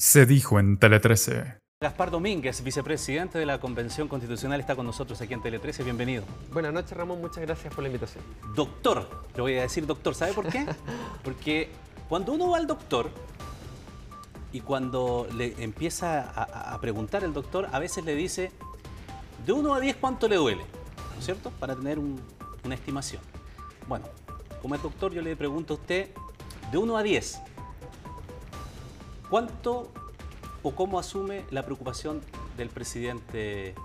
Se dijo en Tele 13. Gaspar Domínguez, vicepresidente de la Convención Constitucional, está con nosotros aquí en Tele 13. Bienvenido. Buenas noches, Ramón. Muchas gracias por la invitación. Doctor, le voy a decir doctor. ¿Sabe por qué? Porque cuando uno va al doctor y cuando le empieza a, preguntar el doctor, a veces le dice de 1 a 10 cuánto le duele, ¿no es cierto? Para tener una estimación. Bueno, como es doctor, yo le pregunto a usted de 1 a 10, ¿Cuánto o cómo asume la preocupación del presidente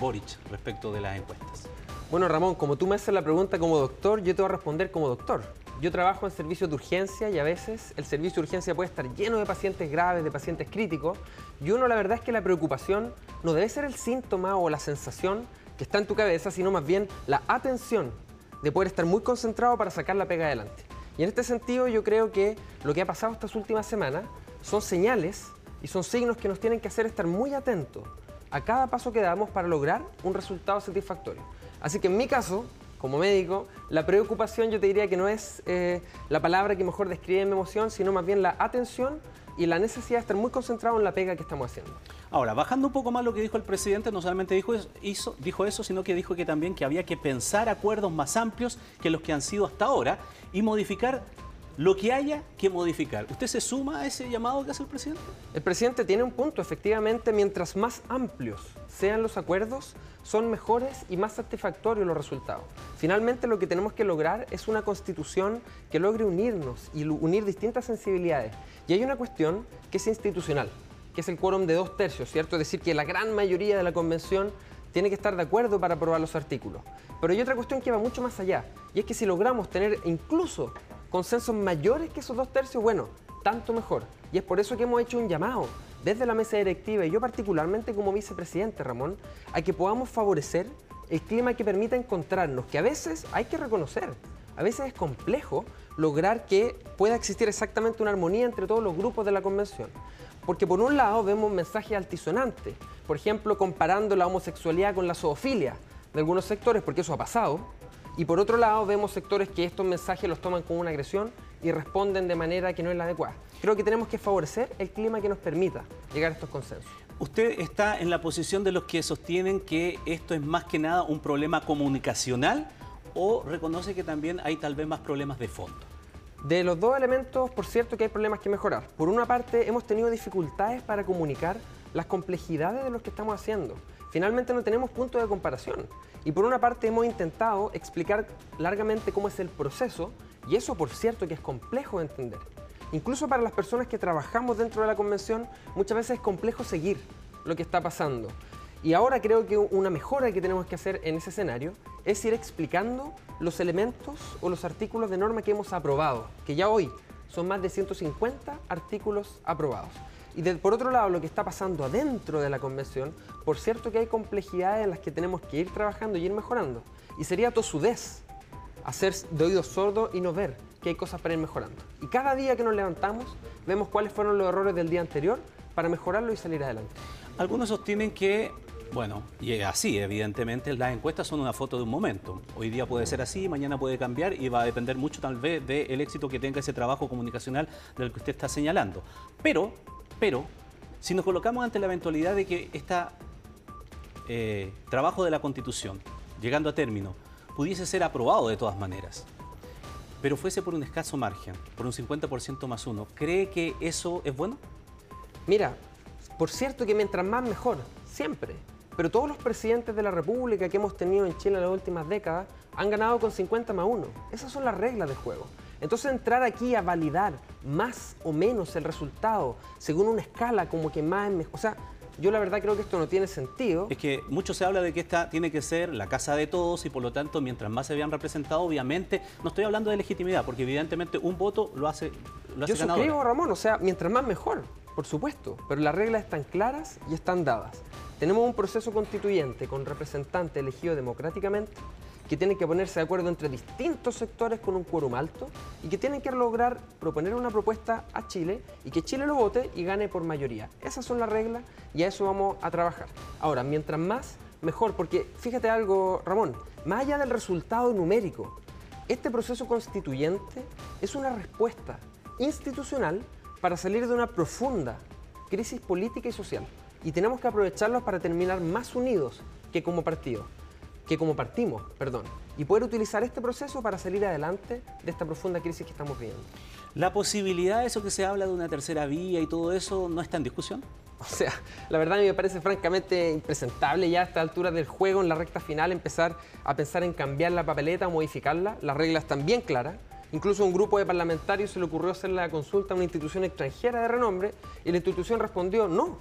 Boric respecto de las encuestas? Bueno, Ramón, como tú me haces la pregunta como doctor, yo te voy a responder como doctor. Yo trabajo en servicios de urgencia y a veces el servicio de urgencia puede estar lleno de pacientes graves, de pacientes críticos, y uno la verdad es que la preocupación no debe ser el síntoma o la sensación que está en tu cabeza, sino más bien la atención de poder estar muy concentrado para sacar la pega adelante. Y en este sentido yo creo que lo que ha pasado estas últimas semanas son señales y son signos que nos tienen que hacer estar muy atentos a cada paso que damos para lograr un resultado satisfactorio. Así que en mi caso, como médico, la preocupación yo te diría que no es eh, la palabra que mejor describe mi emoción, sino más bien la atención y la necesidad de estar muy concentrado en la pega que estamos haciendo. Ahora, bajando un poco más lo que dijo el presidente, no solamente dijo eso, dijo eso, sino que dijo que también que había que pensar acuerdos más amplios que los que han sido hasta ahora y modificar lo que haya que modificar. ¿Usted se suma a ese llamado que hace el presidente? El presidente tiene un punto, efectivamente, mientras más amplios sean los acuerdos, son mejores y más satisfactorios los resultados. Finalmente lo que tenemos que lograr es una constitución que logre unirnos y unir distintas sensibilidades. Y hay una cuestión que es institucional, que es el quórum de dos tercios, ¿cierto? Es decir, que la gran mayoría de la convención tiene que estar de acuerdo para aprobar los artículos. Pero hay otra cuestión que va mucho más allá, y es que si logramos tener incluso consensos mayores que esos dos tercios, bueno, tanto mejor. Y es por eso que hemos hecho un llamado desde la mesa directiva y yo particularmente como vicepresidente, Ramón, a que podamos favorecer el clima que permita encontrarnos, que a veces hay que reconocer, a veces es complejo lograr que pueda existir exactamente una armonía entre todos los grupos de la convención. Porque por un lado vemos mensajes altisonantes, por ejemplo, comparando la homosexualidad con la zoofilia de algunos sectores, porque eso ha pasado, y por otro lado, vemos sectores que estos mensajes los toman como una agresión y responden de manera que no es la adecuada. Creo que tenemos que favorecer el clima que nos permita llegar a estos consensos. ¿Usted está en la posición de los que sostienen que esto es más que nada un problema comunicacional o reconoce que también hay tal vez más problemas de fondo? De los dos elementos, por cierto que hay problemas que mejorar. Por una parte, hemos tenido dificultades para comunicar las complejidades de lo que estamos haciendo. Finalmente no tenemos punto de comparación. Y por una parte hemos intentado explicar largamente cómo es el proceso, y eso por cierto que es complejo de entender. Incluso para las personas que trabajamos dentro de la convención, muchas veces es complejo seguir lo que está pasando. Y ahora creo que una mejora que tenemos que hacer en ese escenario es ir explicando los elementos o los artículos de norma que hemos aprobado, que ya hoy son más de 150 artículos aprobados. Y por otro lado, lo que está pasando adentro de la convención, por cierto que hay complejidades en las que tenemos que ir trabajando y ir mejorando. Y sería tosudez hacer de oídos sordos y no ver que hay cosas para ir mejorando. Y cada día que nos levantamos, vemos cuáles fueron los errores del día anterior para mejorarlo y salir adelante. Algunos sostienen que bueno, y así, evidentemente, las encuestas son una foto de un momento. Hoy día puede ser así, mañana puede cambiar y va a depender mucho tal vez del éxito que tenga ese trabajo comunicacional del que usted está señalando. Pero pero si nos colocamos ante la eventualidad de que este trabajo de la Constitución, llegando a término, pudiese ser aprobado de todas maneras, pero fuese por un escaso margen, por un 50% más uno, ¿cree que eso es bueno? Mira, por cierto que mientras más mejor, siempre. Pero todos los presidentes de la República que hemos tenido en Chile en las últimas décadas han ganado con 50 más 1. Esas son las reglas del juego. Entonces entrar aquí a validar más o menos el resultado según una escala como que más o sea, yo la verdad creo que esto no tiene sentido. Es que mucho se habla de que esta tiene que ser la casa de todos y por lo tanto mientras más se vean representados, obviamente, no estoy hablando de legitimidad, porque evidentemente un voto lo hace, lo hace Yo suscribo, Ramón, o sea, mientras más mejor, por supuesto, pero las reglas están claras y están dadas. Tenemos un proceso constituyente con representantes elegidos democráticamente que tienen que ponerse de acuerdo entre distintos sectores con un quórum alto y que tienen que lograr proponer una propuesta a Chile y que Chile lo vote y gane por mayoría. Esas son las reglas y a eso vamos a trabajar. Ahora, mientras más, mejor, porque fíjate algo, Ramón, más allá del resultado numérico, este proceso constituyente es una respuesta institucional para salir de una profunda crisis política y social. Y tenemos que aprovecharlos para terminar más unidos que como partido, que como partimos, perdón, y poder utilizar este proceso para salir adelante de esta profunda crisis que estamos viviendo. ¿La posibilidad de eso que se habla de una tercera vía y todo eso no está en discusión? O sea, la verdad a mí me parece francamente impresentable ya a esta altura del juego, en la recta final, empezar a pensar en cambiar la papeleta o modificarla. Las reglas están bien claras. Incluso a un grupo de parlamentarios se le ocurrió hacer la consulta a una institución extranjera de renombre y la institución respondió no,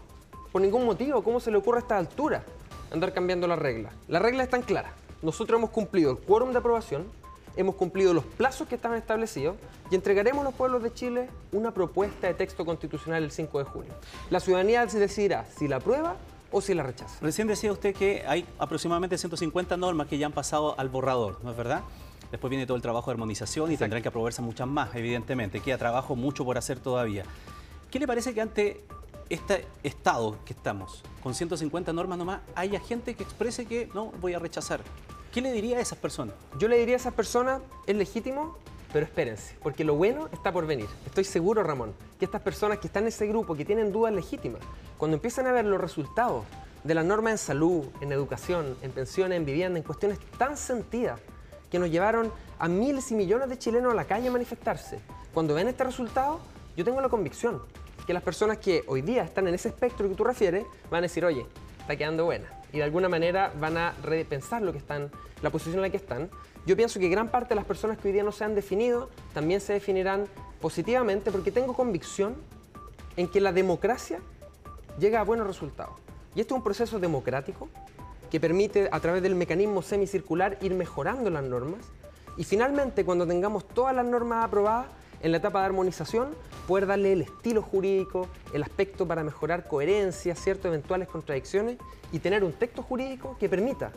por ningún motivo. ¿Cómo se le ocurre a esta altura andar cambiando las reglas? Las reglas están claras. Nosotros hemos cumplido el quórum de aprobación, hemos cumplido los plazos que estaban establecidos y entregaremos a los pueblos de Chile una propuesta de texto constitucional el 5 de julio. La ciudadanía decidirá si la aprueba o si la rechaza. Recién decía usted que hay aproximadamente 150 normas que ya han pasado al borrador, ¿no es verdad? Después viene todo el trabajo de armonización y tendrán que aprobarse muchas más, evidentemente. Queda trabajo mucho por hacer todavía. ¿Qué le parece que ante este estado que estamos, con 150 normas nomás, haya gente que exprese que no, voy a rechazar? ¿Qué le diría a esas personas? Yo le diría a esas personas, es legítimo, pero espérense, porque lo bueno está por venir. Estoy seguro, Ramón, que estas personas que están en ese grupo, que tienen dudas legítimas, cuando empiezan a ver los resultados de las normas en salud, en educación, en pensiones, en vivienda, en cuestiones tan sentidas, que nos llevaron a miles y millones de chilenos a la calle a manifestarse. Cuando ven este resultado, yo tengo la convicción que las personas que hoy día están en ese espectro que tú refieres van a decir, oye, está quedando buena. Y de alguna manera van a repensar lo que están, la posición en la que están. Yo pienso que gran parte de las personas que hoy día no se han definido también se definirán positivamente porque tengo convicción en que la democracia llega a buenos resultados. Y esto es un proceso democrático que permite a través del mecanismo semicircular ir mejorando las normas y finalmente cuando tengamos todas las normas aprobadas en la etapa de armonización poder darle el estilo jurídico, el aspecto para mejorar coherencia, ciertas eventuales contradicciones y tener un texto jurídico que permita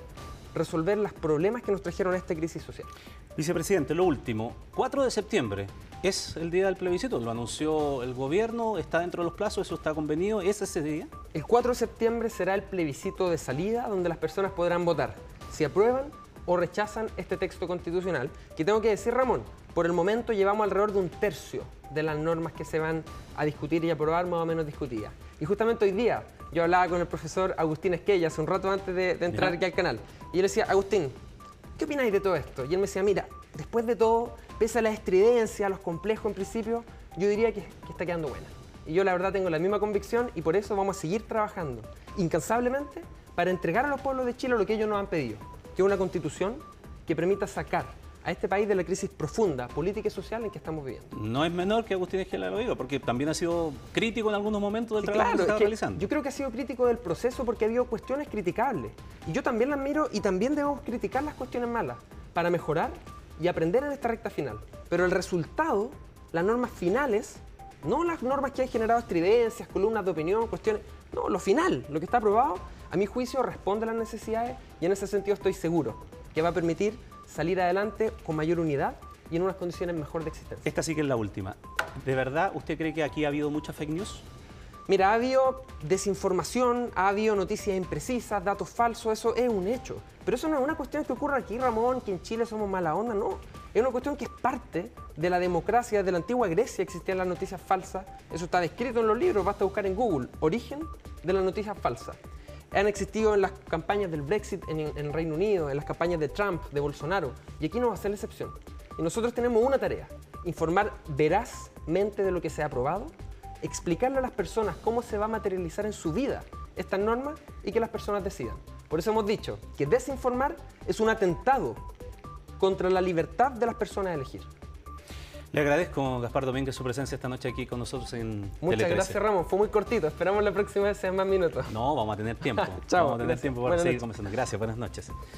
resolver los problemas que nos trajeron a esta crisis social. Vicepresidente, lo último, 4 de septiembre es el día del plebiscito, lo anunció el gobierno, está dentro de los plazos, eso está convenido, ¿es ese día? El 4 de septiembre será el plebiscito de salida donde las personas podrán votar. Si aprueban o rechazan este texto constitucional, que tengo que decir, Ramón, por el momento llevamos alrededor de un tercio de las normas que se van a discutir y aprobar más o menos discutidas. Y justamente hoy día yo hablaba con el profesor Agustín Esquella hace un rato antes de, entrar aquí al canal. Y yo le decía, Agustín, ¿qué opináis de todo esto? Y él me decía, mira, después de todo, pese a la estridencia, a los complejos en principio, yo diría que, que está quedando buena. Y yo la verdad tengo la misma convicción y por eso vamos a seguir trabajando incansablemente para entregar a los pueblos de Chile lo que ellos nos han pedido, que es una constitución que permita sacar a este país de la crisis profunda, política y social en que estamos viviendo. No es menor que Agustín Esquela lo diga, porque también ha sido crítico en algunos momentos del trabajo que está realizando. Yo creo que ha sido crítico del proceso porque ha habido cuestiones criticables. Y yo también las miro y también debemos criticar las cuestiones malas para mejorar y aprender en esta recta final. Pero el resultado, las normas finales, no las normas que han generado estridencias, columnas de opinión, cuestiones, no, lo final, lo que está aprobado, a mi juicio responde a las necesidades y en ese sentido estoy seguro que va a permitir salir adelante con mayor unidad y en unas condiciones mejor de existencia. Esta sí que es la última. ¿De verdad usted cree que aquí ha habido mucha fake news? Mira, ha habido desinformación, ha habido noticias imprecisas, datos falsos, eso es un hecho. Pero eso no es una cuestión que ocurra aquí, Ramón, que en Chile somos mala onda, no. Es una cuestión que es parte de la democracia. De la antigua Grecia existían las noticias falsas. Eso está descrito en los libros, basta buscar en Google. Origen de las noticias falsas han existido en las campañas del Brexit en, el Reino Unido, en las campañas de Trump, de Bolsonaro, y aquí no va a ser la excepción. Y nosotros tenemos una tarea, informar verazmente de lo que se ha aprobado, explicarle a las personas cómo se va a materializar en su vida estas normas y que las personas decidan. Por eso hemos dicho que desinformar es un atentado contra la libertad de las personas a elegir. Le agradezco, Gaspar Domínguez, su presencia esta noche aquí con nosotros en Muchas gracias, Ramón. Fue muy cortito. Esperamos la próxima vez sean más minutos. No, vamos a tener tiempo. Chao. Vamos a tener tiempo para seguir conversando. Gracias, buenas noches.